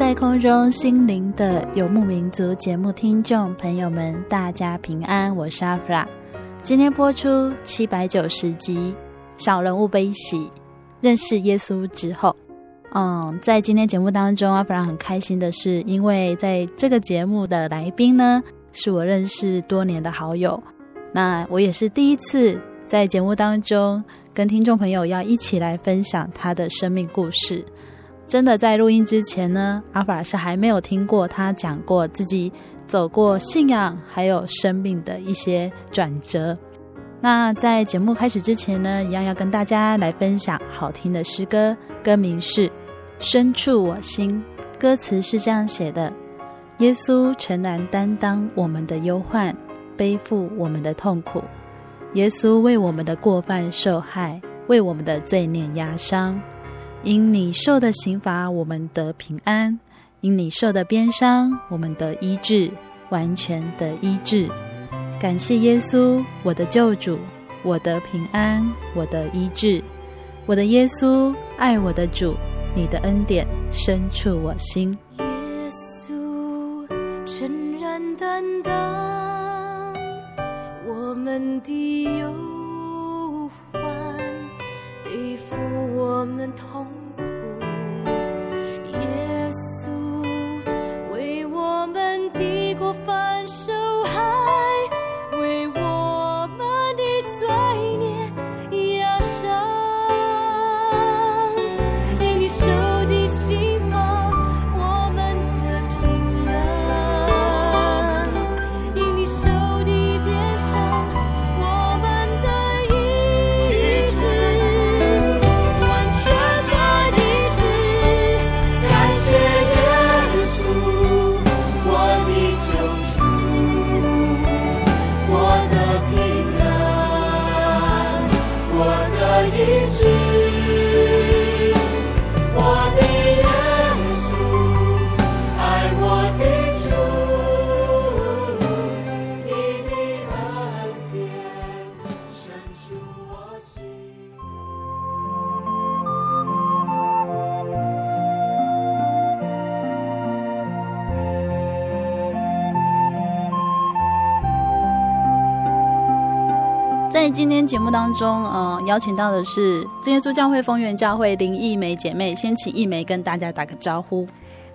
在空中，心灵的游牧民族节目听众朋友们，大家平安，我是阿弗拉。今天播出七百九十集《小人物悲喜》，认识耶稣之后，嗯，在今天节目当中，阿弗拉很开心的是，因为在这个节目的来宾呢，是我认识多年的好友，那我也是第一次在节目当中跟听众朋友要一起来分享他的生命故事。真的在录音之前呢，阿法是还没有听过他讲过自己走过信仰还有生命的一些转折。那在节目开始之前呢，一样要跟大家来分享好听的诗歌，歌名是《深处我心》，歌词是这样写的：耶稣诚然担当我们的忧患，背负我们的痛苦；耶稣为我们的过犯受害，为我们的罪孽压伤。因你受的刑罚，我们得平安；因你受的鞭伤，我们得医治，完全得医治。感谢耶稣，我的救主，我得平安，我得医治。我的耶稣，爱我的主，你的恩典深处我心。耶稣诚然担当我们的忧。我们同我一直节目当中，呃，邀请到的是真耶稣教会丰源教会林艺梅姐妹，先请艺梅跟大家打个招呼。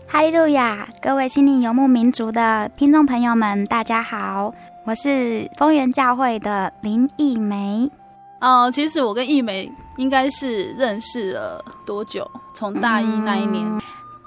哈利路亚，各位心灵游牧民族的听众朋友们，大家好，我是丰源教会的林艺梅。哦、呃，其实我跟艺梅应该是认识了多久？从大一那一年，嗯、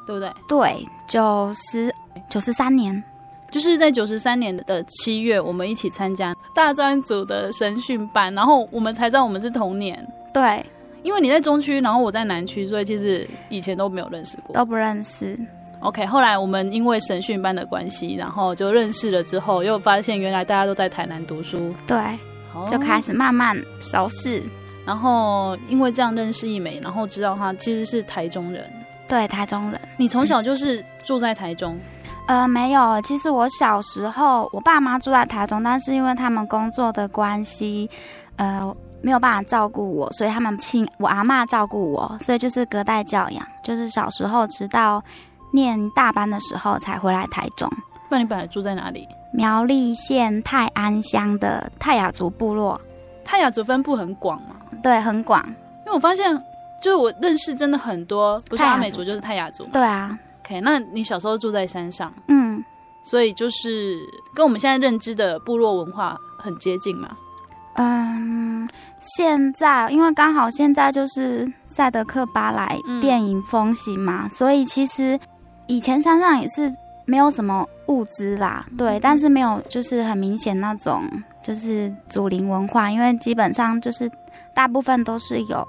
对不对？对，九十九十三年。就是在九十三年的七月，我们一起参加大专组的神训班，然后我们才知道我们是同年。对，因为你在中区，然后我在南区，所以其实以前都没有认识过，都不认识。OK，后来我们因为神训班的关系，然后就认识了，之后又发现原来大家都在台南读书，对，就开始慢慢熟识。然后因为这样认识一枚，然后知道她其实是台中人。对，台中人。你从小就是住在台中？呃，没有。其实我小时候，我爸妈住在台中，但是因为他们工作的关系，呃，没有办法照顾我，所以他们请我阿妈照顾我，所以就是隔代教养，就是小时候直到念大班的时候才回来台中。那你本来住在哪里？苗栗县泰安乡的泰雅族部落。泰雅族分布很广嘛？对，很广。因为我发现，就是我认识真的很多，不是阿美族就是泰雅族。对啊。OK，那你小时候住在山上，嗯，所以就是跟我们现在认知的部落文化很接近嘛？嗯，现在因为刚好现在就是赛德克巴莱电影风行嘛，嗯，所以其实以前山上也是。没有什么物资啦，对，但是没有就是很明显那种就是祖灵文化，因为基本上就是大部分都是有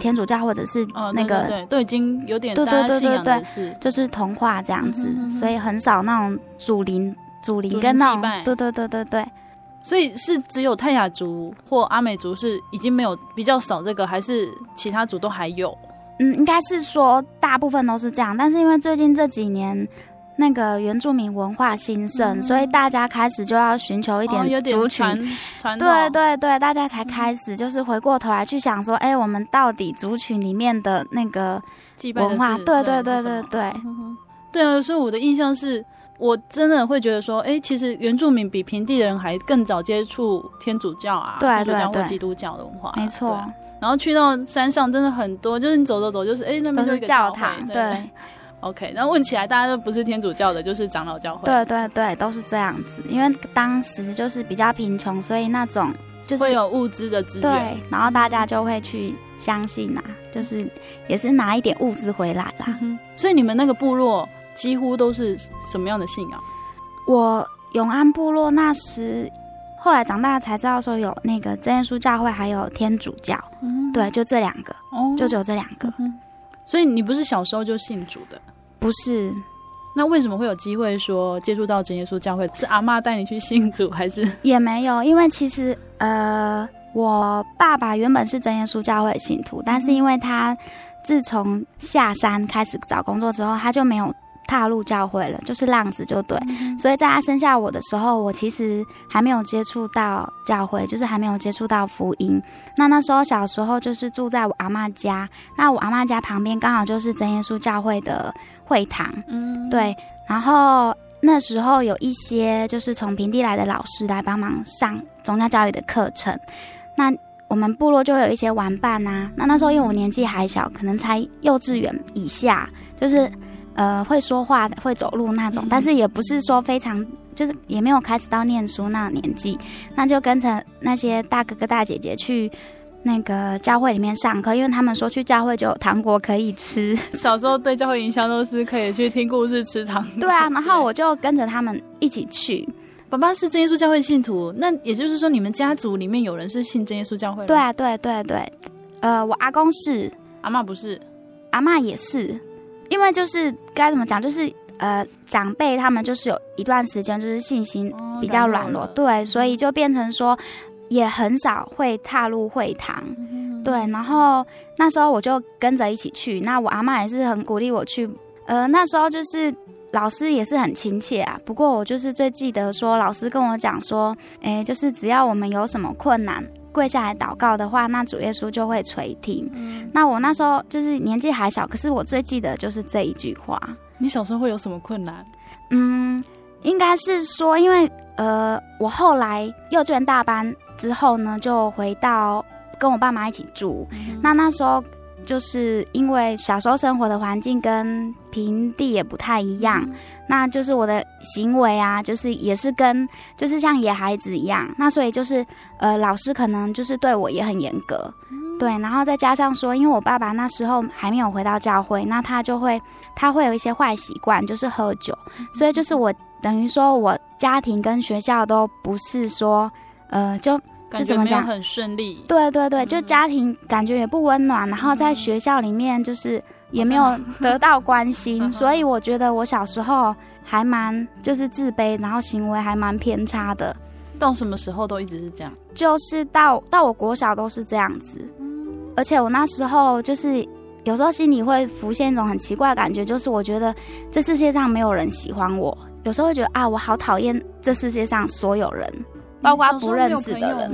天主教或者是那个，嗯哦、对，对，对，都已经有点对对对对对，是就是童话这样子，嗯、哼哼所以很少那种祖灵祖灵跟那种对对对对对，所以是只有泰雅族或阿美族是已经没有比较少这个，还是其他族都还有？嗯，应该是说大部分都是这样，但是因为最近这几年。那个原住民文化兴盛，嗯，所以大家开始就要寻求一点族群，哦、传对对对，大家才开始就是回过头来去想说，哎、欸，我们到底族群里面的那个文化，对对对对对。对，啊，所以我的印象是，我真的会觉得说，哎、欸，其实原住民比平地的人还更早接触天主教啊，对。对对，基督教的文化，没错。然后去到山上，真的很多，就是你走走走，就是哎、欸，那边是教堂，对。对 OK，那问起来，大家都不是天主教的，就是长老教会。对对对，都是这样子。因为当时就是比较贫穷，所以那种就是会有物资的资源。对，然后大家就会去相信啊，就是也是拿一点物资回来啦。嗯、所以你们那个部落几乎都是什么样的信仰？我永安部落那时后来长大才知道说有那个真耶稣教会，还有天主教。嗯，对，就这两个，哦，就只有这两个。嗯。所以你不是小时候就信主的？不是，那为什么会有机会说接触到真耶稣教会？是阿妈带你去信主，还是也没有？因为其实呃，我爸爸原本是真耶稣教会信徒，但是因为他自从下山开始找工作之后，他就没有。踏入教会了，就是浪子就对，嗯，所以在他生下我的时候，我其实还没有接触到教会，就是还没有接触到福音。那那时候小时候就是住在我阿妈家，那我阿妈家旁边刚好就是真耶稣教会的会堂，嗯，对。然后那时候有一些就是从平地来的老师来帮忙上宗教教育的课程，那我们部落就会有一些玩伴啊。那那时候因为我年纪还小，可能才幼稚园以下，就是。呃，会说话的，会走路那种，但是也不是说非常，就是也没有开始到念书那年纪，那就跟着那些大哥哥大姐姐去那个教会里面上课，因为他们说去教会就有糖果可以吃。小时候对教会影响都是可以去听故事、吃糖果。对啊，然后我就跟着他们一起去。爸爸是真耶稣教会信徒，那也就是说你们家族里面有人是信真耶稣教会的？对啊，对对对，呃，我阿公是，阿嬷不是，阿嬷也是。因为就是该怎么讲，就是呃，长辈他们就是有一段时间就是信心比较软弱，哦，对，所以就变成说也很少会踏入会堂，嗯，对。然后那时候我就跟着一起去，那我阿妈也是很鼓励我去。呃，那时候就是老师也是很亲切啊。不过我就是最记得说，老师跟我讲说，哎，就是只要我们有什么困难。跪下来祷告的话，那主耶稣就会垂听。嗯。那我那时候就是年纪还小，可是我最记得就是这一句话。你小时候会有什么困难？嗯，应该是说，因为呃，我后来幼稚园大班之后呢，就回到跟我爸妈一起住。嗯。那那时候。就是因为小时候生活的环境跟平地也不太一样，嗯，那就是我的行为啊，就是也是跟就是像野孩子一样，那所以就是呃，老师可能就是对我也很严格，嗯，对，然后再加上说，因为我爸爸那时候还没有回到教会，那他就会他会有一些坏习惯，就是喝酒，嗯，所以就是我等于说我家庭跟学校都不是说呃就。就怎么讲很顺利？对对对，就家庭感觉也不温暖，嗯，然后在学校里面就是也没有得到关心，嗯，所以我觉得我小时候还蛮就是自卑，然后行为还蛮偏差的。到什么时候都一直是这样？就是到到我国小都是这样子。嗯，而且我那时候就是有时候心里会浮现一种很奇怪的感觉，就是我觉得这世界上没有人喜欢我。有时候会觉得啊，我好讨厌这世界上所有人，包括不认识的人。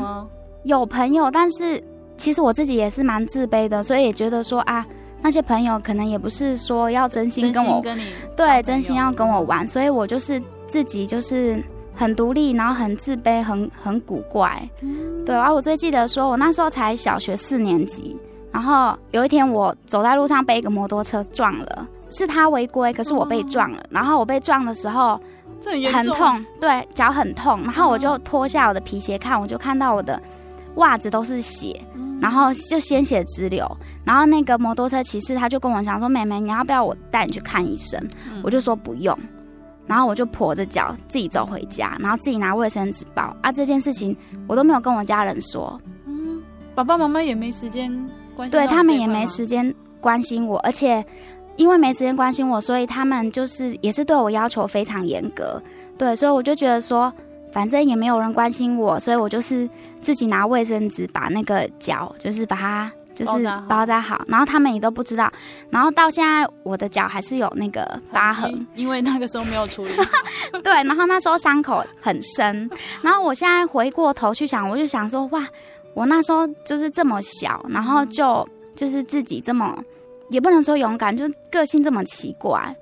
有朋友，但是其实我自己也是蛮自卑的，所以也觉得说啊，那些朋友可能也不是说要真心跟我，跟你对，真心要跟我玩，所以我就是自己就是很独立，然后很自卑，很很古怪。嗯、对，而我最记得说，我那时候才小学四年级，然后有一天我走在路上被一个摩托车撞了，是他违规，可是我被撞了，哦、然后我被撞的时候很，很痛，对，脚很痛，然后我就脱下我的皮鞋看，我就看到我的。袜子都是血，然后就鲜血直流，然后那个摩托车骑士他就跟我讲说：“妹妹，你要不要我带你去看医生？”嗯、我就说不用，然后我就跛着脚自己走回家，然后自己拿卫生纸包啊。这件事情我都没有跟我家人说，嗯，爸爸妈妈也没时间关心，对他们也没时间关心我，而且因为没时间关心我，所以他们就是也是对我要求非常严格，对，所以我就觉得说。反正也没有人关心我，所以我就是自己拿卫生纸把那个脚，就是把它就是包扎好，然后他们也都不知道。然后到现在，我的脚还是有那个疤痕，因为那个时候没有处理。对，然后那时候伤口很深。然后我现在回过头去想，我就想说，哇，我那时候就是这么小，然后就就是自己这么，也不能说勇敢，就个性这么奇怪。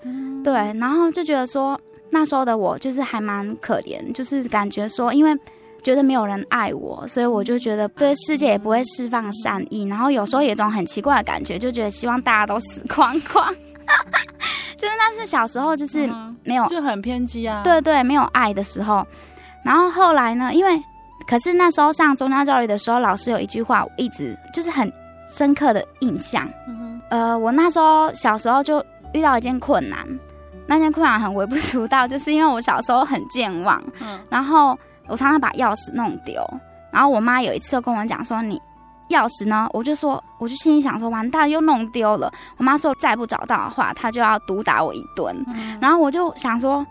对，然后就觉得说。那时候的我就是还蛮可怜，就是感觉说，因为觉得没有人爱我，所以我就觉得对世界也不会释放善意，然后有时候有一种很奇怪的感觉，就觉得希望大家都死光光。就是那是小时候，就是没有，就很偏激啊。对对，没有爱的时候。然后后来呢，因为可是那时候上宗教教育的时候，老师有一句话，我一直就是很深刻的印象。呃，我那时候小时候就遇到一件困难。那件困难很微不足道，就是因为我小时候很健忘，嗯，然后我常常把钥匙弄丢，然后我妈有一次就跟我讲说，你钥匙呢？我就说，我就心里想说，完蛋，又弄丢了。我妈说再不找到的话，她就要毒打我一顿。嗯，然后我就想说，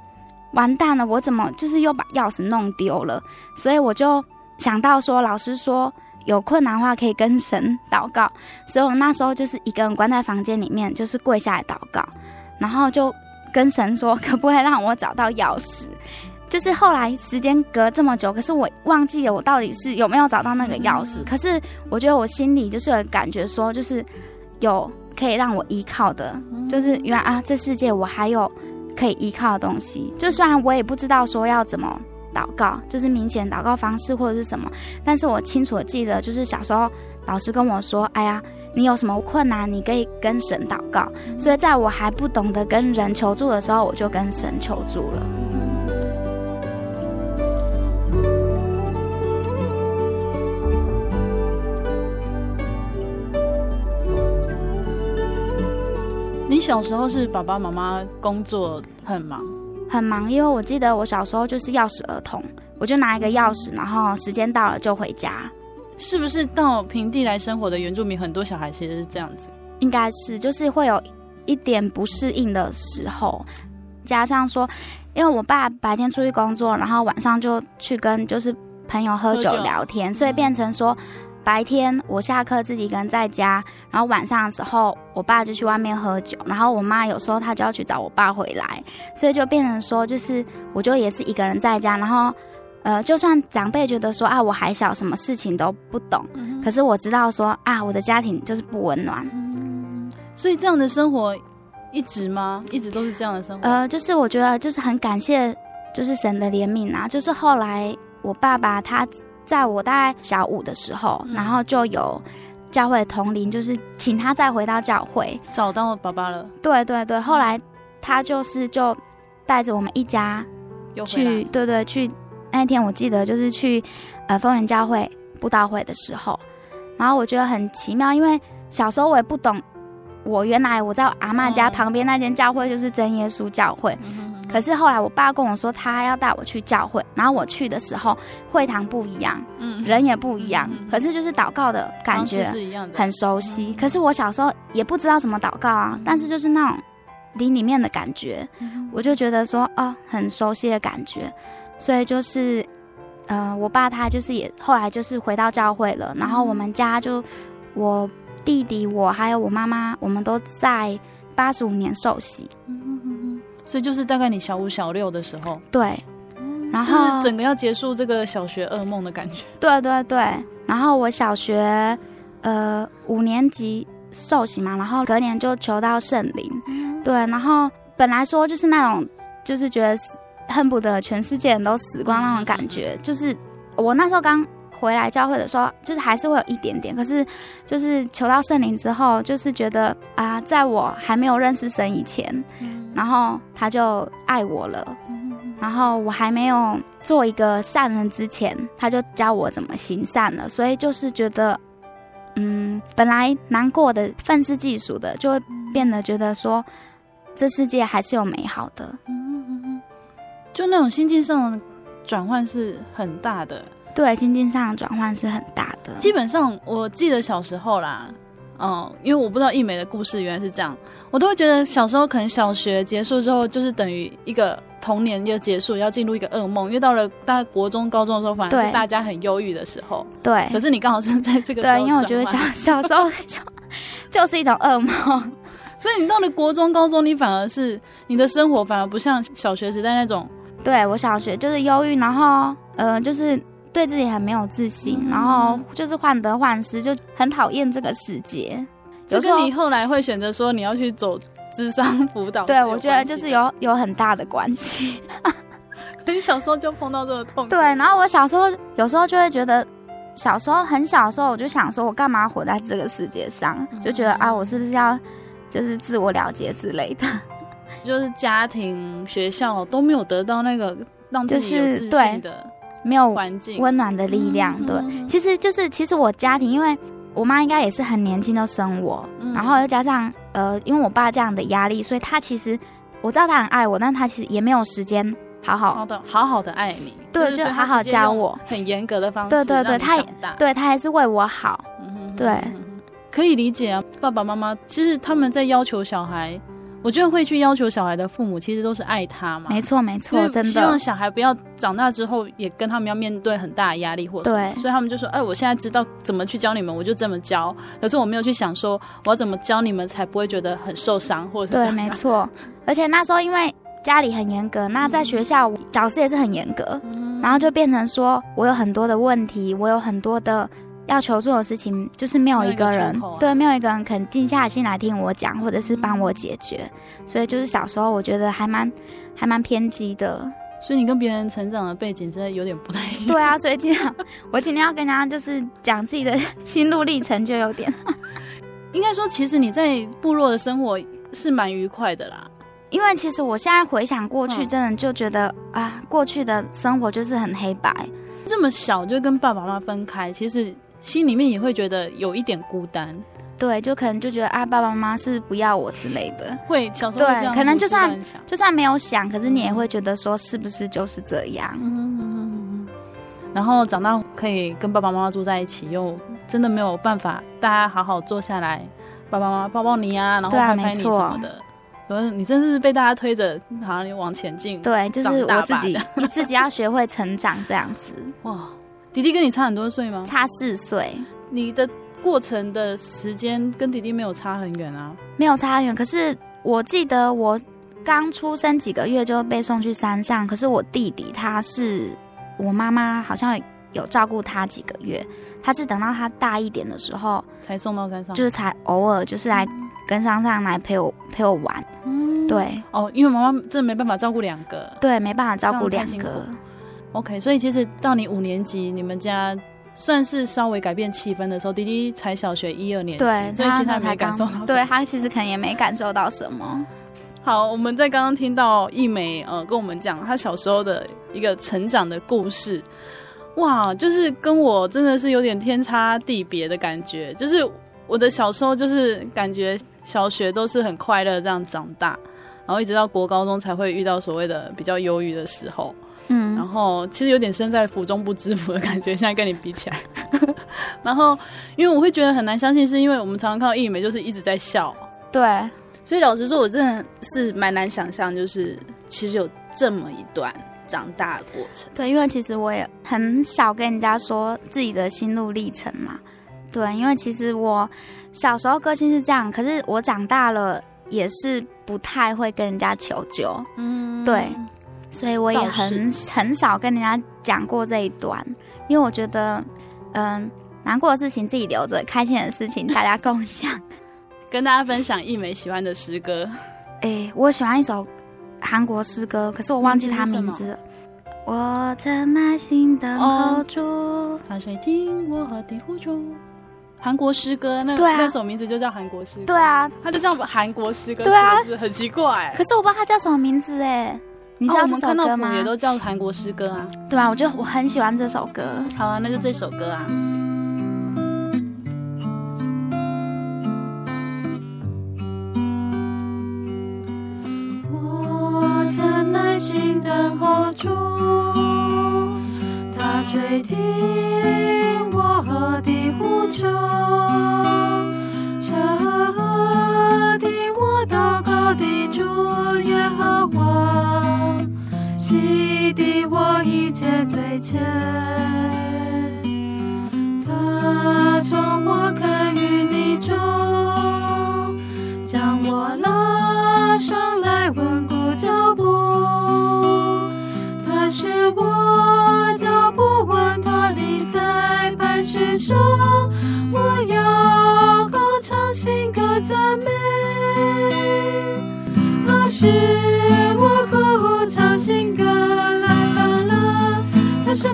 完蛋了，我怎么就是又把钥匙弄丢了？所以我就想到说，老师说有困难的话可以跟神祷告，所以我那时候就是一个人关在房间里面，就是跪下来祷告，然后就。跟神说，可不可以让我找到钥匙？就是后来时间隔这么久，可是我忘记了我到底是有没有找到那个钥匙。可是我觉得我心里就是有感觉说，就是有可以让我依靠的，就是原来啊，这世界我还有可以依靠的东西。就虽然我也不知道说要怎么祷告，就是明显祷告方式或者是什么，但是我清楚的记得，就是小时候老师跟我说，哎呀。你有什么困难，你可以跟神祷告。所以在我还不懂得跟人求助的时候，我就跟神求助了。你小时候是爸爸妈妈工作很忙？很忙，因为我记得我小时候就是钥匙儿童，我就拿一个钥匙，然后时间到了就回家。是不是到平地来生活的原住民，很多小孩其实是这样子？应该是，就是会有一点不适应的时候，加上说，因为我爸白天出去工作，然后晚上就去跟就是朋友喝酒聊天，所以变成说，白天我下课自己一个人在家，然后晚上的时候我爸就去外面喝酒，然后我妈有时候她就要去找我爸回来，所以就变成说，就是我就也是一个人在家，然后。呃，就算长辈觉得说啊，我还小，什么事情都不懂，嗯、可是我知道说啊，我的家庭就是不温暖。嗯，所以这样的生活一直吗？一直都是这样的生活？呃，就是我觉得就是很感谢，就是神的怜悯啊。就是后来我爸爸他在我大概小五的时候，嗯、然后就有教会的同龄，就是请他再回到教会，找到爸爸了。对对对，后来他就是就带着我们一家去，对对去。那天我记得就是去，呃，丰原教会布道会的时候，然后我觉得很奇妙，因为小时候我也不懂，我原来我在阿妈家旁边那间教会就是真耶稣教会，嗯、可是后来我爸跟我说他要带我去教会，然后我去的时候会堂不一样，嗯，人也不一样，嗯、可是就是祷告的感觉是一样的。很熟悉，可是我小时候也不知道怎么祷告啊，嗯、但是就是那种灵里面的感觉，嗯、我就觉得说啊、哦，很熟悉的感觉。所以就是，呃，我爸他就是也后来就是回到教会了，然后我们家就我弟弟我还有我妈妈，我们都在八十五年受洗。所以就是大概你小五、小六的时候，对，然后就是整个要结束这个小学噩梦的感觉。对对对，然后我小学呃五年级受洗嘛，然后隔年就求到圣灵，嗯、对，然后本来说就是那种就是觉得恨不得全世界人都死光那种感觉，嗯、就是我那时候刚。回来教会的时候，就是还是会有一点点，可是就是求到圣灵之后，就是觉得啊，在我还没有认识神以前，嗯、然后他就爱我了，嗯、然后我还没有做一个善人之前，他就教我怎么行善了，所以就是觉得，嗯，本来难过的、愤世嫉俗的，就会变得觉得说，这世界还是有美好的，嗯、就那种心境上的转换是很大的。对，心境上的转换是很大的。基本上，我记得小时候啦，嗯，因为我不知道艺美的故事原来是这样，我都会觉得小时候可能小学结束之后，就是等于一个童年要结束，要进入一个噩梦。因为到了大概国中、高中的时候，反而是大家很忧郁的时候。对。可是你刚好是在这个时候。对，因为我觉得小小时候就就是一种噩梦，所以你到了国中、高中，你反而是你的生活反而不像小学时代那种。对，我小学就是忧郁，然后呃，就是。对自己很没有自信，嗯、然后就是患得患失，就很讨厌这个世界。就是你后来会选择说你要去走智商辅导，对，我觉得就是有有很大的关系。你小时候就碰到这个痛苦，对。然后我小时候有时候就会觉得，小时候很小的时候我就想说，我干嘛活在这个世界上？就觉得啊，我是不是要就是自我了结之类的？就是家庭、学校都没有得到那个让自己有自信的。就是对没有环境。温暖的力量，对，其实就是其实我家庭，因为我妈应该也是很年轻就生我，嗯、然后又加上呃，因为我爸这样的压力，所以他其实我知道他很爱我，但他其实也没有时间好好好的好好的爱你，对，就好好教我，很严格的方式，对对对，他也对他还是为我好，对，可以理解啊，爸爸妈妈其实他们在要求小孩。我觉得会去要求小孩的父母，其实都是爱他嘛。没错，没错，真的希望小孩不要长大之后也跟他们要面对很大的压力或什么。对，所以他们就说：“哎，我现在知道怎么去教你们，我就这么教。可是我没有去想说，我要怎么教你们才不会觉得很受伤，或者是……对，没错。而且那时候因为家里很严格，那在学校老师也是很严格，嗯、然后就变成说我有很多的问题，我有很多的。”要求做的事情就是没有一个人，个啊、对，没有一个人肯静下心来听我讲，或者是帮我解决。嗯、所以就是小时候，我觉得还蛮还蛮偏激的。所以你跟别人成长的背景真的有点不太一样。对啊，所以今天 我今天要跟大家就是讲自己的心路历程，就有点。应该说，其实你在部落的生活是蛮愉快的啦。因为其实我现在回想过去，真的就觉得、嗯、啊，过去的生活就是很黑白。这么小就跟爸爸妈妈分开，其实。心里面也会觉得有一点孤单，对，就可能就觉得啊，爸爸妈妈是不要我之类的，会小时候对，可能就算就算没有想，可是你也会觉得说是不是就是这样？嗯嗯嗯。然后长大可以跟爸爸妈妈住在一起，又真的没有办法，大家好好坐下来，爸爸妈妈抱抱你啊，然后拍拍你什么的。对啊，你真是被大家推着，好像你往前进。对，就是我自己，你 自己要学会成长这样子。哇。弟弟跟你差很多岁吗？差四岁。你的过程的时间跟弟弟没有差很远啊？没有差很远。可是我记得我刚出生几个月就被送去山上，可是我弟弟他是我妈妈好像有照顾他几个月，他是等到他大一点的时候才送到山上，就是才偶尔就是来跟山上来陪我陪我玩。嗯，对。哦，因为妈妈真的没办法照顾两个。对，没办法照顾两个。OK，所以其实到你五年级，你们家算是稍微改变气氛的时候，弟弟才小学一二年级，对，所以其实他没感受到，对他其实可能也没感受到什么。好，我们在刚刚听到一美呃跟我们讲他小时候的一个成长的故事，哇，就是跟我真的是有点天差地别的感觉。就是我的小时候就是感觉小学都是很快乐这样长大，然后一直到国高中才会遇到所谓的比较忧郁的时候。嗯，然后其实有点身在福中不知福的感觉，现在跟你比起来，然后因为我会觉得很难相信，是因为我们常常看到艺美就是一直在笑，对，所以老实说，我真的是蛮难想象，就是其实有这么一段长大的过程。对，因为其实我也很少跟人家说自己的心路历程嘛，对，因为其实我小时候个性是这样，可是我长大了也是不太会跟人家求救，嗯，对，所以我也很很少跟人家讲过这一段，因为我觉得，嗯，难过的事情自己留着，开心的事情大家共享。跟大家分享一枚喜欢的诗歌。哎，我喜欢一首韩国诗歌，可是我忘记它名字了。我曾耐心等候住，他垂听我的呼求。韩国诗歌，那那首名字就叫韩国诗歌。对啊，它就叫韩国诗歌。对啊很奇怪。可是我不知道它叫什么名字哎，你知道这首哦我们看到歌吗？谱也都叫韩国诗歌啊。对吧，我就我很喜欢这首歌。好啊，那就这首歌啊。我曾耐心等候住，他垂听我的呼求，侧洗涤我一切罪愆。他从火坑与泥中将我拉上来稳固脚步，他使我脚步稳妥立在磐石上，我要高唱新歌赞美，他是我他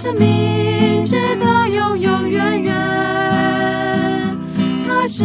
生命值得永永远远。他是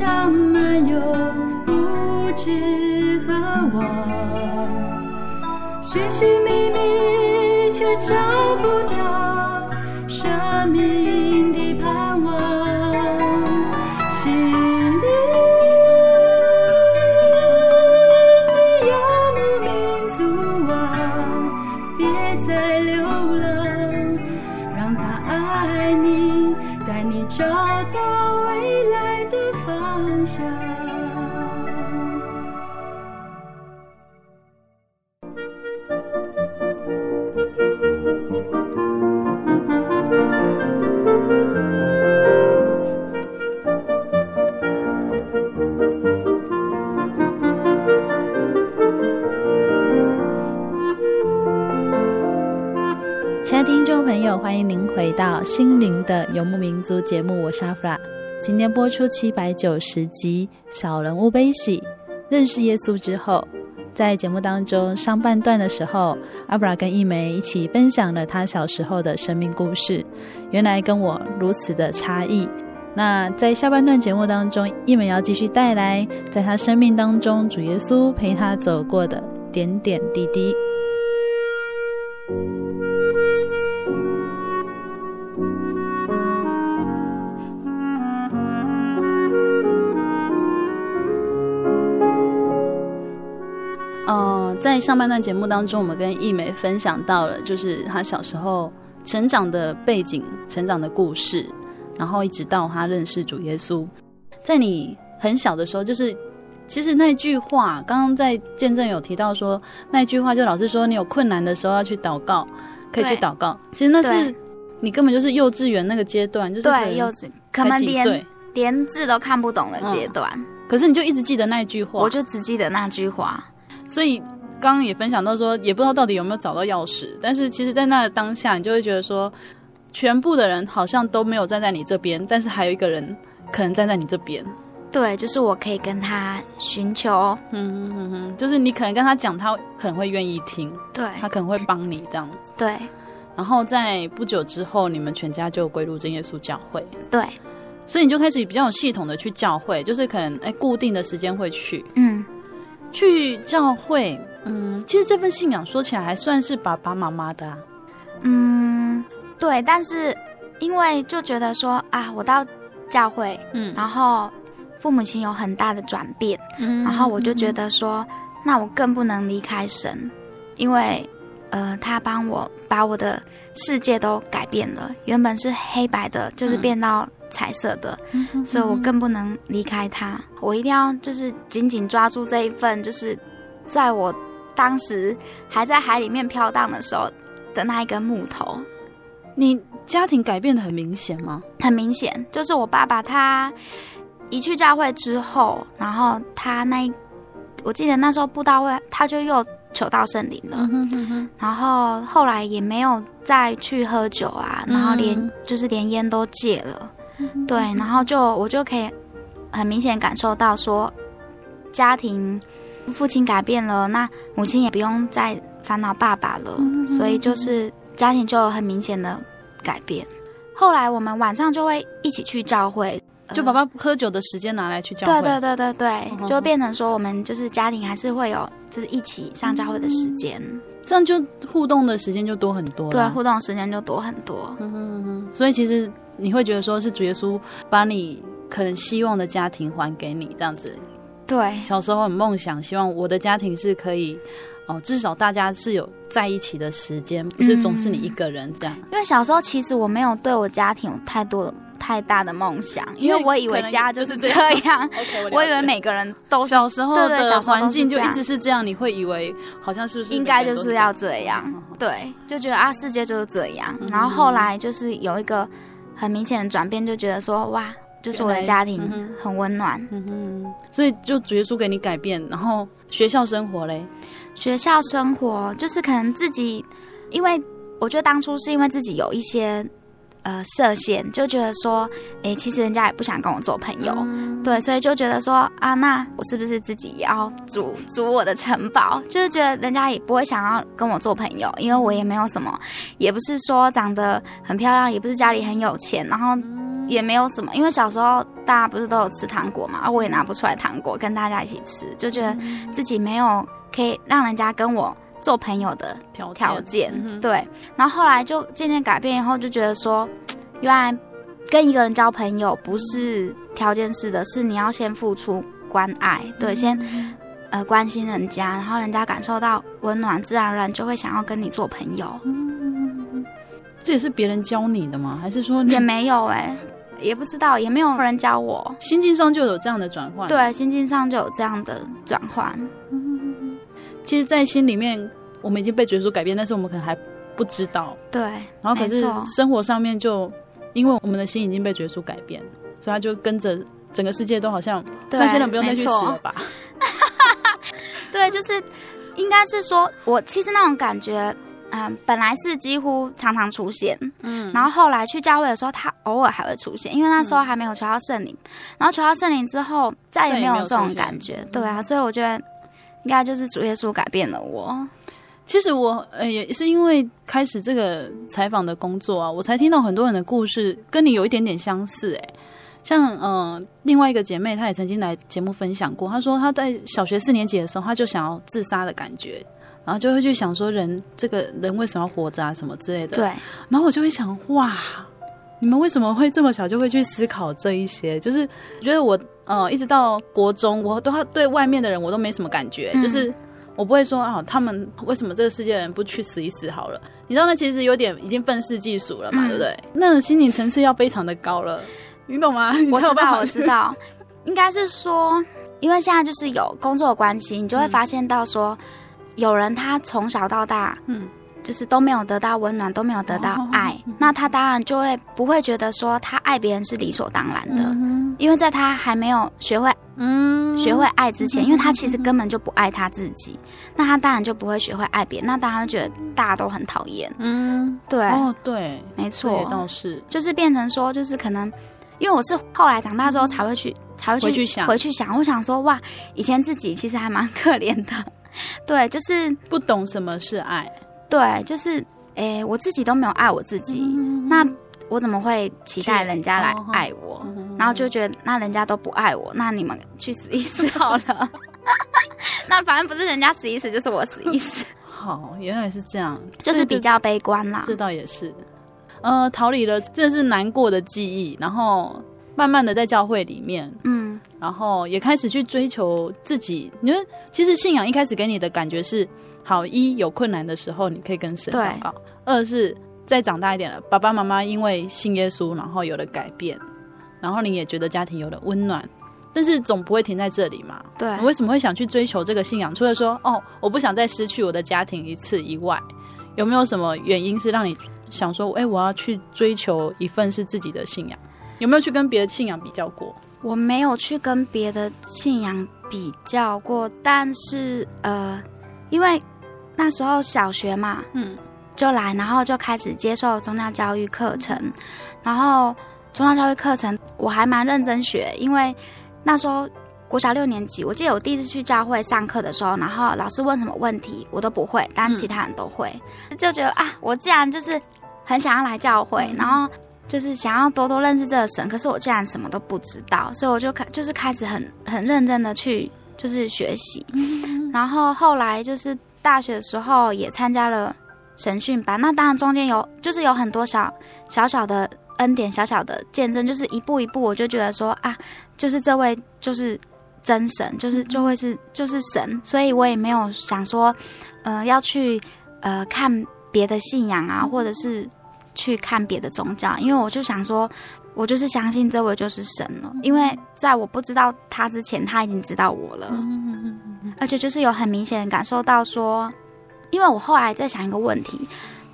上漫游，不知何往，寻寻觅觅却找不到。到《心灵的游牧民族》节目，我是阿弗拉。今天播出七百九十集《小人物悲喜》，认识耶稣之后，在节目当中上半段的时候，阿布拉跟一梅一起分享了他小时候的生命故事，原来跟我如此的差异。那在下半段节目当中，一梅要继续带来在他生命当中主耶稣陪他走过的点点滴滴。在上半段节目当中，我们跟艺美分享到了，就是他小时候成长的背景、成长的故事，然后一直到他认识主耶稣。在你很小的时候，就是其实那句话，刚刚在见证有提到说，那句话就老是说，你有困难的时候要去祷告，可以去祷告。其实那是你根本就是幼稚园那个阶段，就是对幼稚，可能连连字都看不懂的阶段，嗯。可是你就一直记得那句话，我就只记得那句话。所以刚刚也分享到说，也不知道到底有没有找到钥匙，但是其实，在那个当下，你就会觉得说，全部的人好像都没有站在你这边，但是还有一个人可能站在你这边。对，就是我可以跟他寻求，嗯哼哼哼，就是你可能跟他讲，他可能会愿意听，对，他可能会帮你这样。对。然后在不久之后，你们全家就归入真耶稣教会。对。所以你就开始比较有系统的去教会，就是可能哎固定的时间会去，嗯。去教会，嗯，其实这份信仰说起来还算是爸爸妈妈的啊，嗯，对，但是因为就觉得说啊，我到教会，嗯，然后父母亲有很大的转变，嗯，然后我就觉得说，那我更不能离开神，因为呃，他帮我把我的世界都改变了，原本是黑白的，就是变到。彩色的，所以我更不能离开他。我一定要就是紧紧抓住这一份，就是在我当时还在海里面飘荡的时候的那一根木头。你家庭改变的很明显吗？很明显，就是我爸爸他一去教会之后，然后他那一，我记得那时候布道会，他就又求到圣灵了。然后后来也没有再去喝酒啊，然后连就是连烟都戒了。对，然后就我就可以很明显感受到说，家庭父亲改变了，那母亲也不用再烦恼爸爸了，所以就是家庭就有很明显的改变。后来我们晚上就会一起去教会，就爸爸喝酒的时间拿来去教会。对对对对对，就变成说我们就是家庭还是会有就是一起上教会的时间，这样就互动的时间就多很多。对，互动的时间就多很多。嗯哼哼，所以其实。你会觉得说是主耶稣把你可能希望的家庭还给你这样子，对，小时候很梦想，希望我的家庭是可以，哦，至少大家是有在一起的时间，不是总是你一个人这样。因为小时候其实我没有对我家庭有太多的太大的梦想，因为我以为家就是这样，我以为每个人都小时候的环境就一直是这样，你会以为好像是不是应该就是要这样，对，就觉得啊世界就是这样，然后后来就是有一个。很明显的转变，就觉得说哇，就是我的家庭很温暖，嗯哼，所以就主耶稣给你改变，然后学校生活嘞，学校生活就是可能自己，因为我觉得当初是因为自己有一些。呃，设限就觉得说，哎，其实人家也不想跟我做朋友，嗯、对，所以就觉得说，啊，那我是不是自己也要组组我的城堡？就是觉得人家也不会想要跟我做朋友，因为我也没有什么，也不是说长得很漂亮，也不是家里很有钱，然后也没有什么。因为小时候大家不是都有吃糖果嘛，我也拿不出来糖果跟大家一起吃，就觉得自己没有可以让人家跟我。做朋友的条件，条件、嗯，对，然后后来就渐渐改变以后，就觉得说，原来跟一个人交朋友不是条件式的，是你要先付出关爱，对，嗯、先呃关心人家，然后人家感受到温暖，自然而然就会想要跟你做朋友。嗯，这也是别人教你的吗？还是说也没有、欸？哎，也不知道，也没有人教我。心境上就有这样的转换，对，心境上就有这样的转换。其实，在心里面，我们已经被主耶稣改变，但是我们可能还不知道。对，然后可是生活上面就，因为我们的心已经被主耶稣改变，所以他就跟着整个世界都好像那些人不用再去死了吧？对，就是应该是说，我其实那种感觉，嗯、呃，本来是几乎常常出现，嗯，然后后来去教会的时候，他偶尔还会出现，因为那时候还没有求到圣灵，然后求到圣灵之后，再也没有这种感觉。对啊，所以我觉得。应该就是主耶稣改变了我。其实我呃也是因为开始这个采访的工作啊，我才听到很多人的故事，跟你有一点点相似哎。像嗯、呃，另外一个姐妹，她也曾经来节目分享过，她说她在小学四年级的时候，她就想要自杀的感觉，然后就会去想说人这个人为什么要活着啊什么之类的。对。然后我就会想，哇，你们为什么会这么小就会去思考这一些？就是觉得我呃一直到国中，我都对外面的人我都没什么感觉，嗯、就是我不会说啊，他们为什么这个世界的人不去死一死好了？你知道那其实有点已经愤世嫉俗了嘛，嗯、对不对？那种心理层次要非常的高了。你懂吗？我知道，我知道，应该是说，因为现在就是有工作的关系，你就会发现到说，嗯、有人他从小到大，嗯，就是都没有得到温暖，都没有得到爱，哦、那他当然就会不会觉得说他爱别人是理所当然的，嗯、因为在他还没有学会，嗯，学会爱之前，因为他其实根本就不爱他自己，那他当然就不会学会爱别人，那当然会觉得大家都很讨厌，嗯，对，哦，对，没错，倒是，就是变成说，就是可能。因为我是后来长大之后才会去，才会去回去想，回去想。我想说，哇，以前自己其实还蛮可怜的，对，就是不懂什么是爱，对，就是，诶，我自己都没有爱我自己，嗯、那我怎么会期待人家来爱我？嗯、然后就觉得，那人家都不爱我，那你们去死一死好了。那反正不是人家死一死，就是我死一死。好，原来是这样，就是比较悲观啦。这倒也是。呃，逃离了，这是难过的记忆，然后慢慢的在教会里面，嗯，然后也开始去追求自己。因为其实信仰一开始给你的感觉是，好，一有困难的时候你可以跟神祷告；二是再长大一点了，爸爸妈妈因为信耶稣，然后有了改变，然后你也觉得家庭有了温暖，但是总不会停在这里嘛。对，你为什么会想去追求这个信仰？除了说，哦，我不想再失去我的家庭一次以外，有没有什么原因是让你？想说，哎、欸，我要去追求一份是自己的信仰，有没有去跟别的信仰比较过？我没有去跟别的信仰比较过，但是呃，因为那时候小学嘛，嗯，就来，然后就开始接受宗教教育课程，然后宗教教育课程我还蛮认真学，因为那时候国小六年级，我记得我第一次去教会上课的时候，然后老师问什么问题我都不会，但其他人都会，嗯、就觉得啊，我既然就是。很想要来教会，嗯、然后就是想要多多认识这个神。可是我竟然什么都不知道，所以我就开就是开始很很认真的去就是学习。嗯、然后后来就是大学的时候也参加了神训班。那当然中间有就是有很多小小小的恩典，小小的见证，就是一步一步我就觉得说啊，就是这位就是真神，就是就会是就是神。所以我也没有想说，呃，要去呃看别的信仰啊，或者是。去看别的宗教，因为我就想说，我就是相信这位就是神了。因为在我不知道他之前，他已经知道我了，而且就是有很明显的感受到说，因为我后来在想一个问题，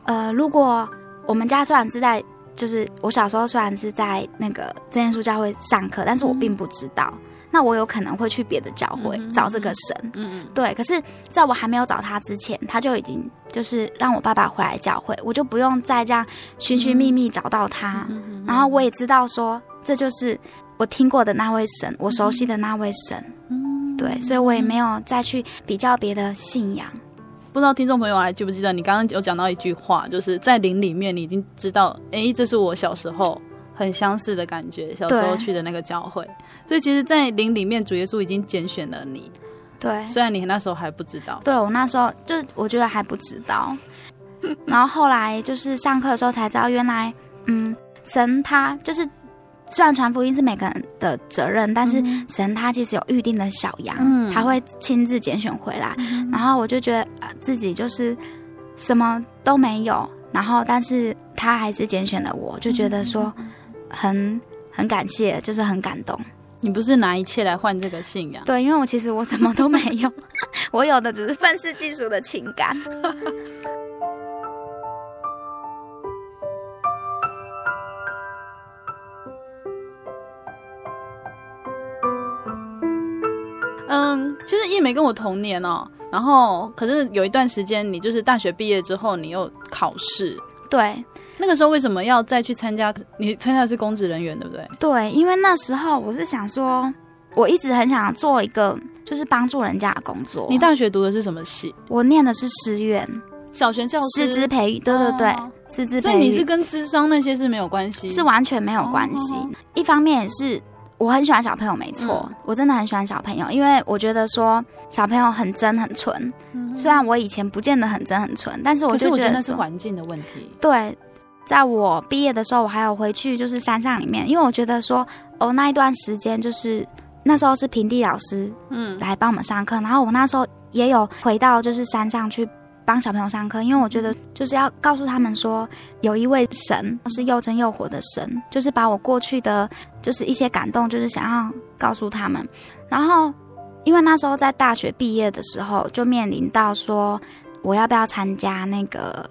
呃，如果我们家虽然是在，就是我小时候虽然是在那个真耶稣教会上课，但是我并不知道。那我有可能会去别的教会找这个神，嗯嗯，对。可是在我还没有找他之前，他就已经就是让我爸爸回来教会，我就不用再这样寻寻觅觅找到他。然后我也知道说，这就是我听过的那位神，我熟悉的那位神。对，所以我也没有再去比较别的信仰。不知道听众朋友还记不记得，你刚刚有讲到一句话，就是在灵里面，你已经知道，哎，这是我小时候。很相似的感觉，小时候去的那个教会，所以其实，在灵里面，主耶稣已经拣选了你。对，虽然你那时候还不知道。对，我那时候就我觉得还不知道，然后后来就是上课的时候才知道，原来，嗯，神他就是虽然传福音是每个人的责任，但是神他其实有预定的小羊，嗯、他会亲自拣选回来。嗯、然后我就觉得自己就是什么都没有，然后但是他还是拣选了我，就觉得说。很很感谢，就是很感动。你不是拿一切来换这个信仰？对，因为我其实我什么都没有，我有的只是愤世嫉俗的情感。嗯，其实叶梅跟我同年哦，然后可是有一段时间，你就是大学毕业之后，你又考试。对。那个时候为什么要再去参加？你参加的是公职人员，对不对？对，因为那时候我是想说，我一直很想做一个就是帮助人家的工作。你大学读的是什么系？我念的是师院小学教师，师资培育，对对对，哦师资培育。所以你是跟智商那些是没有关系，是完全没有关系。哦一方面也是我很喜欢小朋友，没错，嗯我真的很喜欢小朋友，因为我觉得说小朋友很真很纯。虽然我以前不见得很真很纯，但是我就觉得我觉得那是环境的问题。对，在我毕业的时候，我还有回去就是山上里面，因为我觉得说哦那一段时间就是那时候是平地老师嗯，来帮我们上课，然后我那时候也有回到就是山上去帮小朋友上课，因为我觉得就是要告诉他们说有一位神是又真又活的神，就是把我过去的就是一些感动，就是想要告诉他们。然后因为那时候在大学毕业的时候，就面临到说我要不要参加那个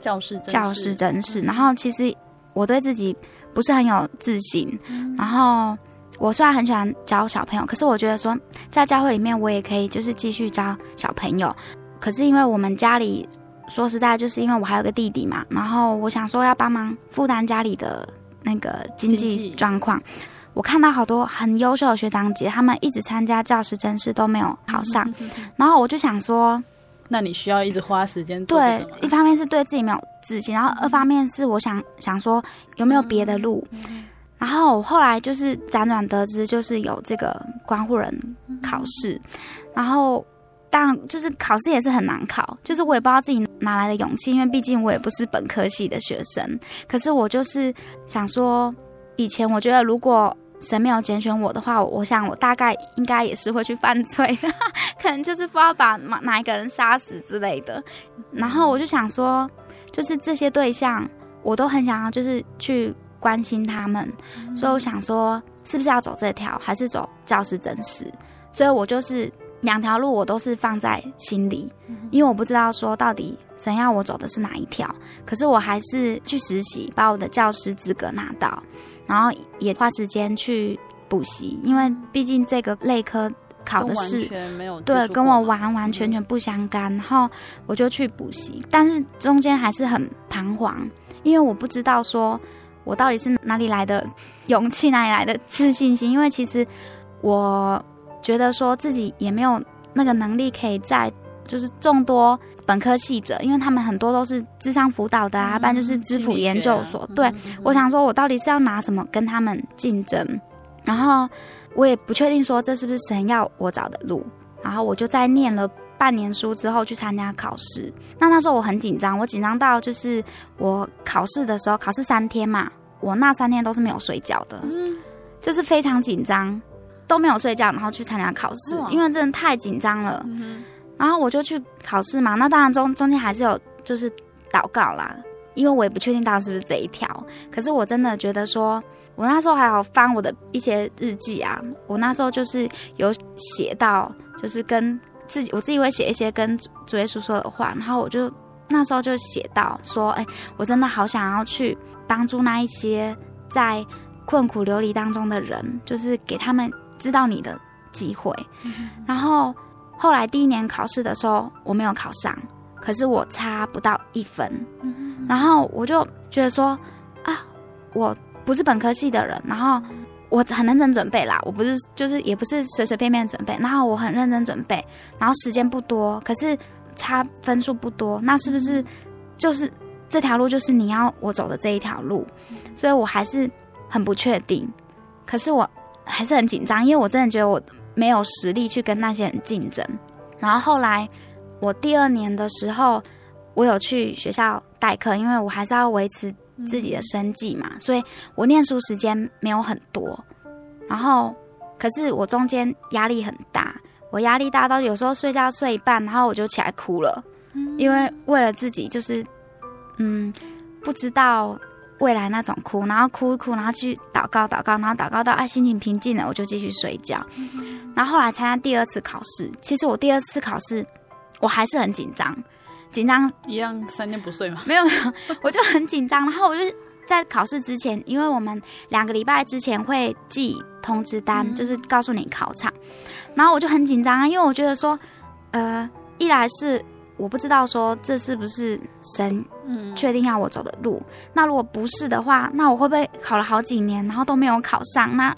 教师真教师真是，然后其实我对自己不是很有自信，然后我虽然很喜欢教小朋友，可是我觉得说在教会里面我也可以就是继续教小朋友，可是因为我们家里说实在，就是因为我还有个弟弟嘛，然后我想说要帮忙负担家里的那个经济状况。我看到好多很优秀的学长姐，他们一直参加教师真试都没有考上，然后我就想说，那你需要一直花时间做对，一方面是对自己没有自信，然后二方面是我想想说有没有别的路。然后我后来就是辗转得知，就是有这个关护人考试，然后当然就是考试也是很难考，就是我也不知道自己哪来的勇气，因为毕竟我也不是本科系的学生。可是我就是想说，以前我觉得如果神没有拣选我的话，我想我大概应该也是会去犯罪，可能就是不知道把哪哪一个人杀死之类的。然后我就想说，就是这些对象，我都很想要，就是去关心他们。所以我想说，是不是要走这条，还是走教师真实？所以我就是两条路，我都是放在心里，因为我不知道说到底神要我走的是哪一条。可是我还是去实习，把我的教师资格拿到。然后也花时间去补习，因为毕竟这个类科考的是完全没有对，跟我完完全全不相干。然后我就去补习，但是中间还是很彷徨，因为我不知道说我到底是哪里来的勇气，哪里来的自信心。因为其实我觉得说自己也没有那个能力可以在就是众多本科系者，因为他们很多都是智商辅导的啊，不然就是咨辅研究所。对，我想说，我到底是要拿什么跟他们竞争？然后我也不确定说这是不是神要我找的路。然后我就在念了半年书之后去参加考试。那那时候我很紧张，我紧张到就是我考试的时候，考试三天嘛，我那三天都是没有睡觉的，就是非常紧张，都没有睡觉，然后去参加考试，因为真的太紧张了。然后我就去考试嘛，那当然中中间还是有就是祷告啦，因为我也不确定到底是不是这一条。可是我真的觉得说，我那时候还有翻我的一些日记啊，我那时候就是有写到，就是跟自己我自己会写一些跟主耶稣说的话，然后我就那时候就写到说，哎，我真的好想要去帮助那一些在困苦流离当中的人，就是给他们知道你的机会，然后。后来第一年考试的时候，我没有考上，可是我差不到一分，然后我就觉得说啊，我不是本科系的人，然后我很认真准备啦，我不是就是也不是随随便便准备，然后我很认真准备，然后时间不多，可是差分数不多，那是不是就是这条路就是你要我走的这一条路？所以我还是很不确定，可是我还是很紧张，因为我真的觉得我。没有实力去跟那些人竞争，然后后来我第二年的时候，我有去学校代课，因为我还是要维持自己的生计嘛，所以我念书时间没有很多。然后，可是我中间压力很大，我压力大到有时候睡觉睡一半，然后我就起来哭了，因为为了自己就是，嗯，不知道。未来那种哭，然后哭一哭，然后去祷告祷告，然后祷告到哎心情平静了，我就继续睡觉。然后后来参加第二次考试，其实我第二次考试我还是很紧张，紧张一样三天不睡吗？没 有没有，我就很紧张。然后我就在考试之前，因为我们两个礼拜之前会寄通知单，嗯、就是告诉你考场。然后我就很紧张啊，因为我觉得说，呃，一来是。我不知道说这是不是神确定要我走的路。嗯、那如果不是的话，那我会不会考了好几年，然后都没有考上？那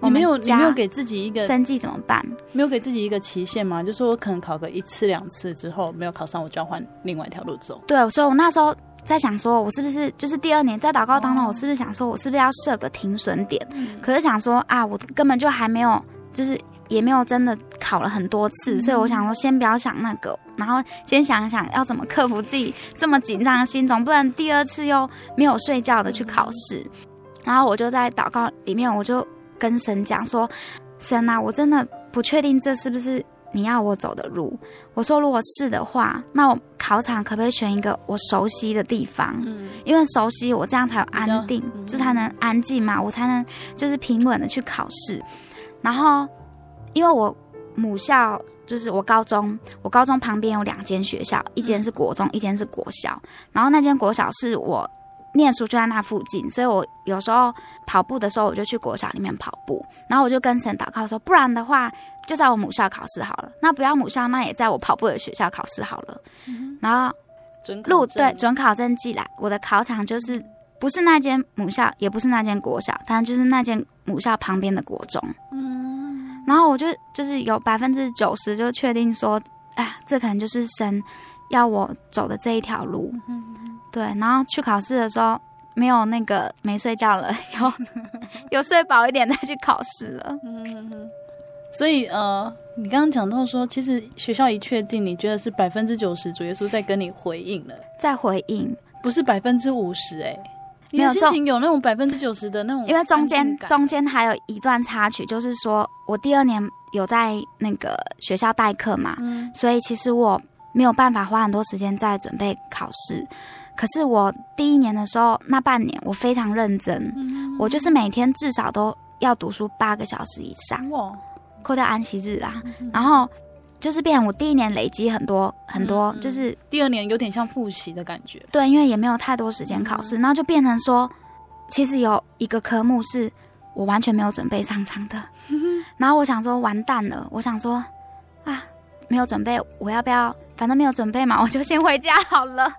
你没有，你没有给自己一个生计怎么办？没有给自己一个期限吗？就是我可能考个一次两次之后没有考上，我就要换另外一条路走。对，所以我那时候在想说，我是不是就是第二年在祷告当中，我是不是想说我是不是要设个停损点？可是想说啊，我根本就还没有，就是也没有真的考了很多次，所以我想说先不要想那个，然后先想想要怎么克服自己这么紧张的心，总不能第二次又没有睡觉的去考试。然后我就在祷告里面，我就跟神讲说：“神啊，我真的不确定这是不是你要我走的路。我说如果是的话，那我考场可不可以选一个我熟悉的地方？嗯，因为熟悉我这样才有安定就才能安静嘛，我才能就是平稳的去考试。然后因为我母校就是我高中，我高中旁边有两间学校，一间是国中，一间是国小。然后那间国小是我。”念书就在那附近，所以我有时候跑步的时候，我就去国小里面跑步。然后我就跟神祷告说，不然的话，就在我母校考试好了。那不要母校，那也在我跑步的学校考试好了。嗯、然后准路对准考证寄来，我的考场就是不是那间母校，也不是那间国小，但就是那间母校旁边的国中。嗯，然后我就就是有百分之九十就确定说，哎，这可能就是神要我走的这一条路。嗯。对，然后去考试的时候没有那个没睡觉了，有 有睡饱一点再去考试了。嗯，所以呃，你刚刚讲到说，其实学校一确定，你觉得是百分之九十主耶稣在跟你回应了，在回应，不是百分之五十哎，没有心情有那种百分之九十的那种，因为中间中间还有一段插曲，就是说我第二年有在那个学校代课嘛，嗯，所以其实我没有办法花很多时间在准备考试。可是我第一年的时候，那半年我非常认真，嗯、我就是每天至少都要读书八个小时以上，哇。扣掉安息日啊。嗯、然后就是变成我第一年累积很多很多，就是、嗯、第二年有点像复习的感觉。对，因为也没有太多时间考试，然后就变成说，其实有一个科目是我完全没有准备上场的。嗯、然后我想说完蛋了，我想说啊，没有准备，我要不要？反正没有准备嘛，我就先回家好了。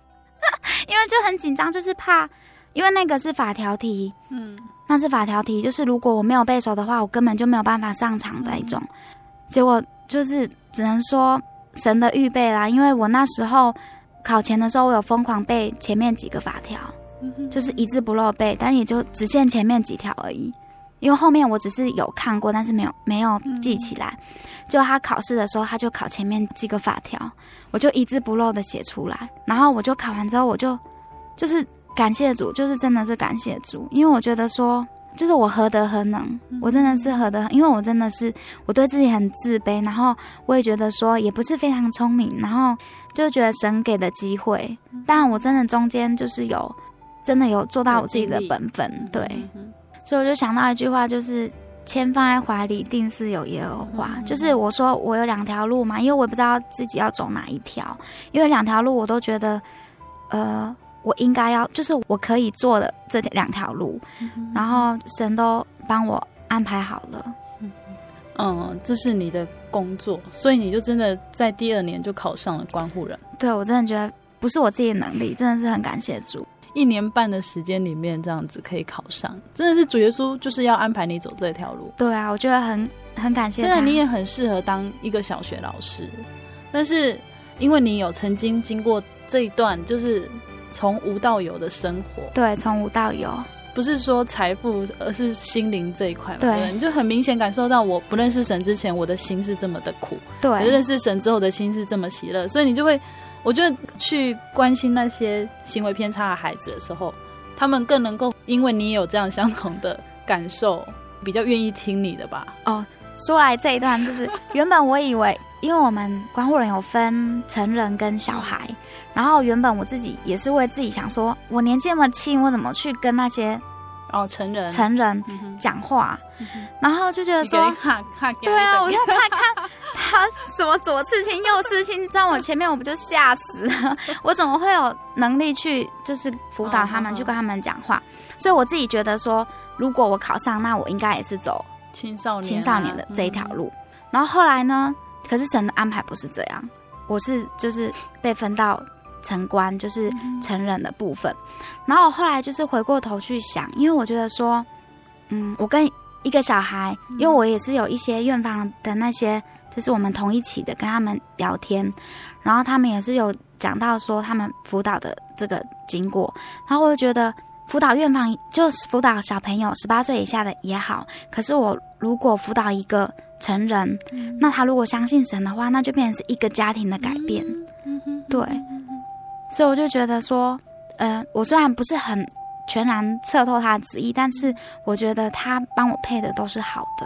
因为就很紧张，就是怕，因为那个是法条题，嗯，那是法条题，就是如果我没有背熟的话，我根本就没有办法上场的一种。嗯、结果就是只能说神的预备啦，因为我那时候考前的时候，我有疯狂背前面几个法条，就是一字不漏背，但也就只限前面几条而已。因为后面我只是有看过，但是没有没有记起来。嗯、就他考试的时候，他就考前面几个法条，我就一字不漏的写出来。然后我就考完之后，我就就是感谢主，就是真的是感谢主，因为我觉得说，就是我何德何能，我真的是何德，因为我真的是我对自己很自卑，然后我也觉得说也不是非常聪明，然后就觉得神给的机会，当然我真的中间就是有真的有做到我自己的本分，对。所以我就想到一句话，就是签放在怀里，定是有耶和华。嗯、就是我说我有两条路嘛，因为我也不知道自己要走哪一条，因为两条路我都觉得，呃，我应该要，就是我可以做的这两条路，嗯、然后神都帮我安排好了。嗯，这是你的工作，所以你就真的在第二年就考上了关护人。对，我真的觉得不是我自己的能力，真的是很感谢主。一年半的时间里面，这样子可以考上，真的是主耶稣就是要安排你走这条路。对啊，我觉得很很感谢。虽然你也很适合当一个小学老师，但是因为你有曾经经过这一段，就是从无到有的生活。对，从无到有，不是说财富，而是心灵这一块嘛。对，对，你就很明显感受到，我不认识神之前，我的心是这么的苦。对，认识神之后的心是这么喜乐，所以你就会。我觉得去关心那些行为偏差的孩子的时候，他们更能够因为你也有这样相同的感受，比较愿意听你的吧。哦，说来这一段就是，原本我以为，因为我们关护人有分成人跟小孩，然后原本我自己也是为自己想说，我年纪那么轻，我怎么去跟那些。哦，成人成人讲话，然后就觉得说，对啊，我就看看他什么左刺青右刺青在我前面，我不就吓死了？我怎么会有能力去就是辅导他们，哦、去跟他们讲话？所以我自己觉得说，如果我考上，那我应该也是走青少年、啊、青少年的这一条路。嗯、然后后来呢？可是神的安排不是这样，我是就是被分到。成观就是成人的部分，然后我后来就是回过头去想，因为我觉得说，嗯，我跟一个小孩，因为我也是有一些院方的那些，就是我们同一起的，跟他们聊天，然后他们也是有讲到说他们辅导的这个经过，然后我就觉得辅导院方就是辅导小朋友十八岁以下的也好，可是我如果辅导一个成人，那他如果相信神的话，那就变成是一个家庭的改变，对，所以我就觉得说，呃，我虽然不是很。全然测透他的旨意，但是我觉得他帮我配的都是好的。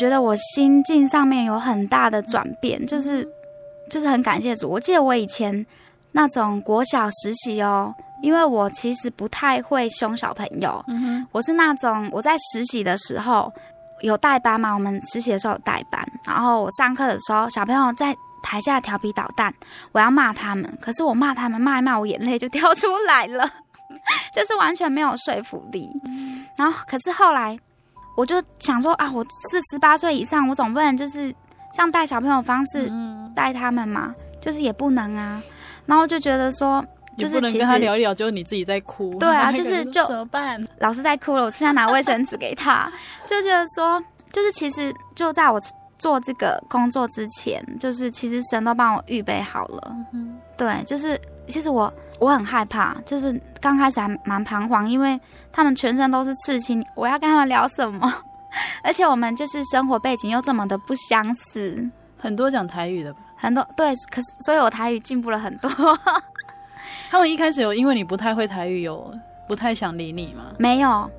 觉得我心境上面有很大的转变，就是就是很感谢主。我记得我以前那种国小实习哦，因为我其实不太会凶小朋友，嗯我是那种我在实习的时候。有代班嘛？我们实习的时候有代班，然后我上课的时候，小朋友在台下调皮捣蛋，我要骂他们，可是我骂他们骂一骂，我眼泪就掉出来了，就是完全没有说服力。然后，可是后来我就想说啊，我是十八岁以上，我总不能就是像带小朋友方式带他们嘛，就是也不能啊。然后就觉得说。就是其实跟他聊一聊，就是你自己在哭。对啊，就是就怎么办？老师在哭了，我现在拿卫生纸给他，就觉得说，就是其实就在我做这个工作之前，就是其实神都帮我预备好了。嗯，对，就是其实我我很害怕，就是刚开始还蛮彷徨，因为他们全身都是刺青，我要跟他们聊什么？而且我们就是生活背景又这么的不相似，很多讲台语的吧？很多对，可是所以我台语进步了很多。他们一开始有因为你不太会台语，有不太想理你吗？没有，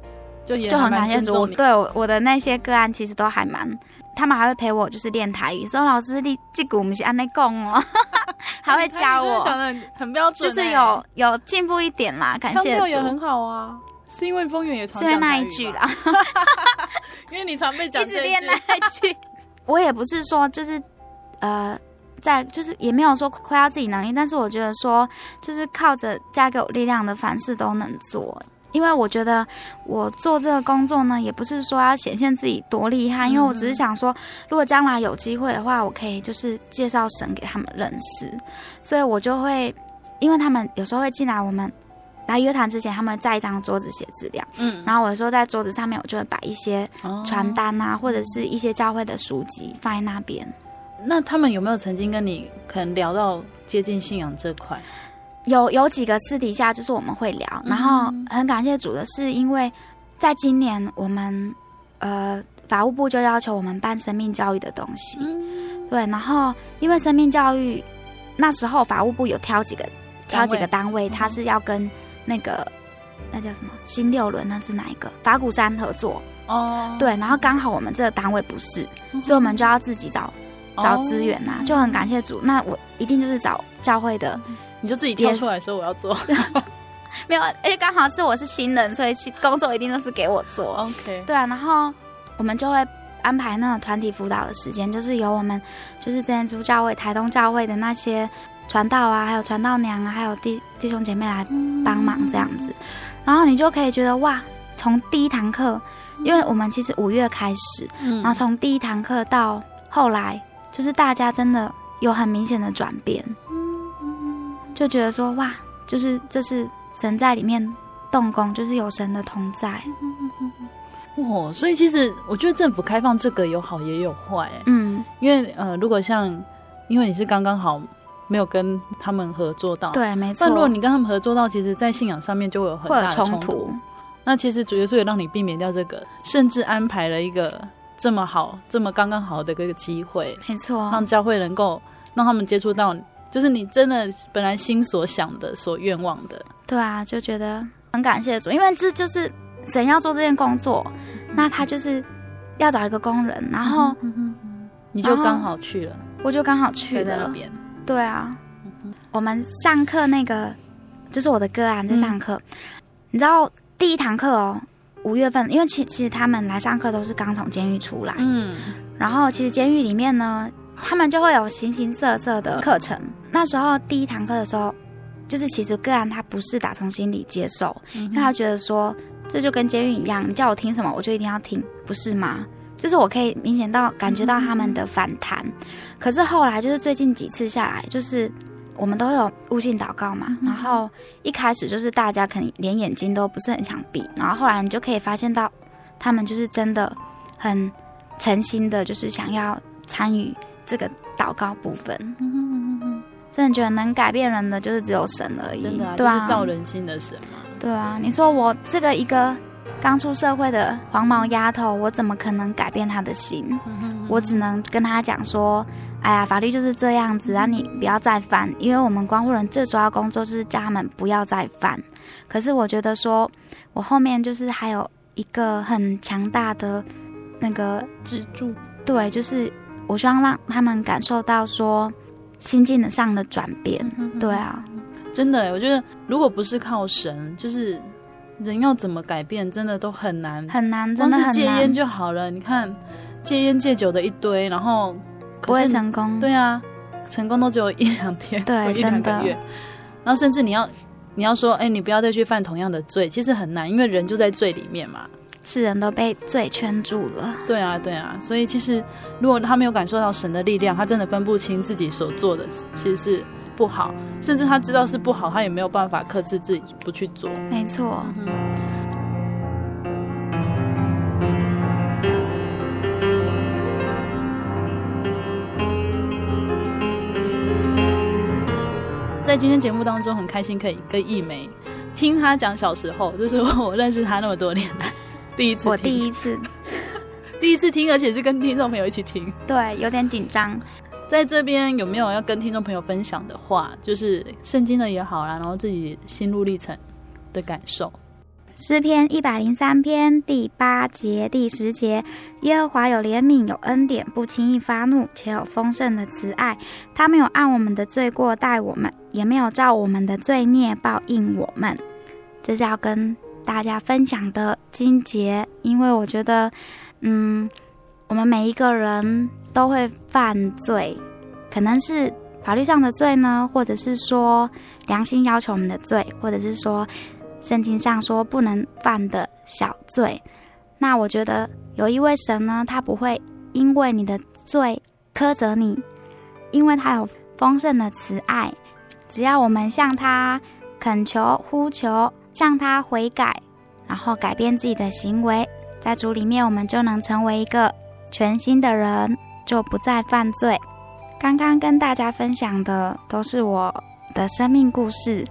就也就很感谢主。对，我的那些个案其实都还蛮，他们还会陪我就是练台语，说老师你这个我们是按那讲哦，还会教我，讲的很标准，就是有有进步一点啦。感谢主也很好啊，是因为风远也常讲因为那一句啦，因为你常被讲 一直练那一句，我也不是说就是呃。在就是也没有说夸耀自己能力，但是我觉得说就是靠着加给我力量的，凡事都能做。因为我觉得我做这个工作呢，也不是说要显现自己多厉害，因为我只是想说，如果将来有机会的话，我可以就是介绍神给他们认识。所以我就会，因为他们有时候会进来，我们来约谈之前，他们在一张桌子写资料，嗯，然后我有时候在桌子上面，我就会把一些传单啊，或者是一些教会的书籍放在那边。那他们有没有曾经跟你可能聊到接近信仰这块？有有几个私底下就是我们会聊，然后很感谢主的是，因为在今年我们呃法务部就要求我们办生命教育的东西，对，然后因为生命教育那时候法务部有挑几个挑几个单位，他是要跟那个那叫什么新六轮，那是哪一个？法鼓山合作。哦，对，然后刚好我们这个单位不是，所以我们就要自己找。找资源呐、啊，就很感谢主。那我一定就是找教会的，你就自己挑出来说我要做，没有，而且刚好是我是新人，所以工作一定都是给我做。OK，对啊，然后我们就会安排那种团体辅导的时间，就是由我们就是真耶稣教会台东教会的那些传道啊，还有传道娘啊，还有弟弟兄姐妹来帮忙这样子。然后你就可以觉得哇，从第一堂课，因为我们其实五月开始，然后从第一堂课到后来。就是大家真的有很明显的转变，就觉得说哇，就是这是神在里面动工，就是有神的同在。哇，所以其实我觉得政府开放这个有好也有坏，嗯，因为呃，如果像因为你是刚刚好没有跟他们合作到，对，没错。但如果你跟他们合作到，其实，在信仰上面就会有很大的冲突。那其实主耶稣也让你避免掉这个，甚至安排了一个。这么好，这么刚刚好的一个机会，没错，让教会能够让他们接触到，就是你真的本来心所想的、所愿望的。对啊，就觉得很感谢主，因为这就是神要做这件工作，那他就是要找一个工人，然后你就刚好去了，我就刚好去了。那边对啊，我们上课那个就是我的个案在上课，你知道第一堂课哦。五月份，因为其其实他们来上课都是刚从监狱出来，嗯，然后其实监狱里面呢，他们就会有形形色色的课程。那时候第一堂课的时候，就是其实个案他不是打从心里接受，嗯、因为他觉得说这就跟监狱一样，你叫我听什么我就一定要听，不是吗？就是我可以明显到感觉到他们的反弹。可是后来就是最近几次下来，就是我们都有悟性祷告嘛，然后一开始就是大家可能连眼睛都不是很想闭，然后后来你就可以发现到他们就是真的很诚心的，就是想要参与这个祷告部分。真的觉得能改变人的就是只有神而已，真的、啊，对啊，就是造人心的神嘛。对啊，你说我这个一个刚出社会的黄毛丫头，我怎么可能改变他的心？嗯哼嗯哼，我只能跟他讲说，哎呀，法律就是这样子啊，你不要再犯。因为我们关护人最主要工作就是叫他们不要再犯。可是我觉得说，我后面就是还有一个很强大的那个支柱，对，就是我希望让他们感受到说。心境上的转变，对啊，真的，我觉得如果不是靠神，就是人要怎么改变，真的都很难，很难，真的很难。光是戒烟就好了，你看戒烟戒酒的一堆，然后不会成功，对啊，成功都只有一两天，对，一两个月，然后甚至你要你要说，哎，你不要再去犯同样的罪，其实很难，因为人就在罪里面嘛。世人都被罪圈住了。对啊，对啊，所以其实如果他没有感受到神的力量，他真的分不清自己所做的其实是不好，甚至他知道是不好，他也没有办法克制自己不去做。没错。嗯。在今天节目当中，很开心可以跟一枚听他讲小时候，就是我认识他那么多年来。第一次，我第一次，第一次听，而且是跟听众朋友一起听，对，有点紧张。在这边有没有要跟听众朋友分享的话？就是圣经的也好啦，然后自己心路历程的感受。诗篇一百零三篇第八节、第十节：耶和华有怜悯，有恩典，不轻易发怒，且有丰盛的慈爱。他没有按我们的罪过待我们，也没有照我们的罪孽报应我们。这是要跟。大家分享的金节，因为我觉得，嗯，我们每一个人都会犯罪，可能是法律上的罪呢，或者是说良心要求我们的罪，或者是说圣经上说不能犯的小罪。那我觉得有一位神呢，他不会因为你的罪苛责你，因为他有丰盛的慈爱，只要我们向他恳求呼求。向他悔改，然后改变自己的行为，在主里面，我们就能成为一个全新的人，就不再犯罪。刚刚跟大家分享的都是我的生命故事，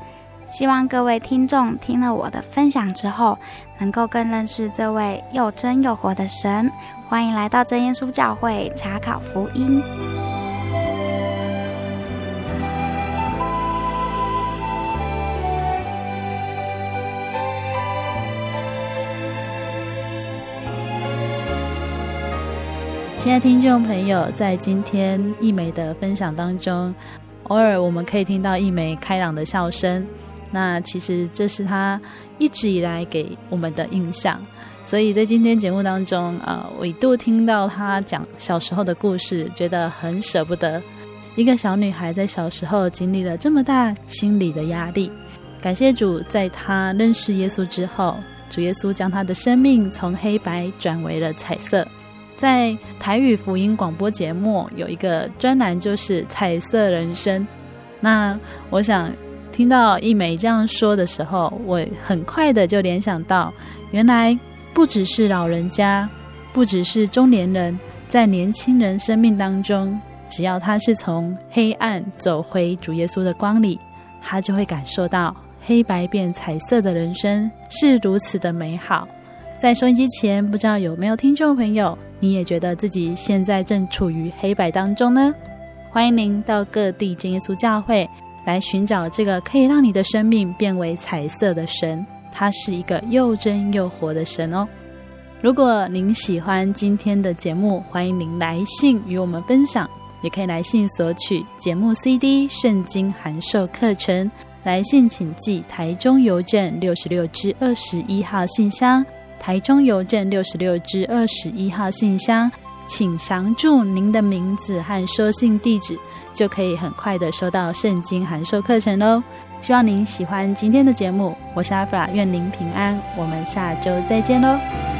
希望各位听众听了我的分享之后，能够更认识这位又真又活的神。欢迎来到真耶稣教会查考福音。亲爱的听众朋友，在今天一枚的分享当中，偶尔我们可以听到一枚开朗的笑声。那其实这是他一直以来给我们的印象。所以在今天节目当中，呃，我一度听到他讲小时候的故事，觉得很舍不得。一个小女孩在小时候经历了这么大心理的压力。感谢主，在她认识耶稣之后，主耶稣将她的生命从黑白转为了彩色。在台语福音广播节目有一个专栏，就是彩色人生。那我想听到一枚这样说的时候，我很快的就联想到，原来不只是老人家，不只是中年人，在年轻人生命当中，只要他是从黑暗走回主耶稣的光里，他就会感受到黑白变彩色的人生是如此的美好。在收音机前，不知道有没有听众朋友，你也觉得自己现在正处于黑白当中呢？欢迎您到各地真耶稣教会来寻找这个可以让你的生命变为彩色的神，他是一个又真又活的神哦。如果您喜欢今天的节目，欢迎您来信与我们分享，也可以来信索取节目 CD、圣经函授课程。来信请寄台中邮政六十六支二十一号信箱。台中邮政六十六至二十一号信箱，请详注您的名字和收信地址，就可以很快的收到圣经函授课程喽。希望您喜欢今天的节目，我是阿弗拉，愿您平安，我们下周再见喽。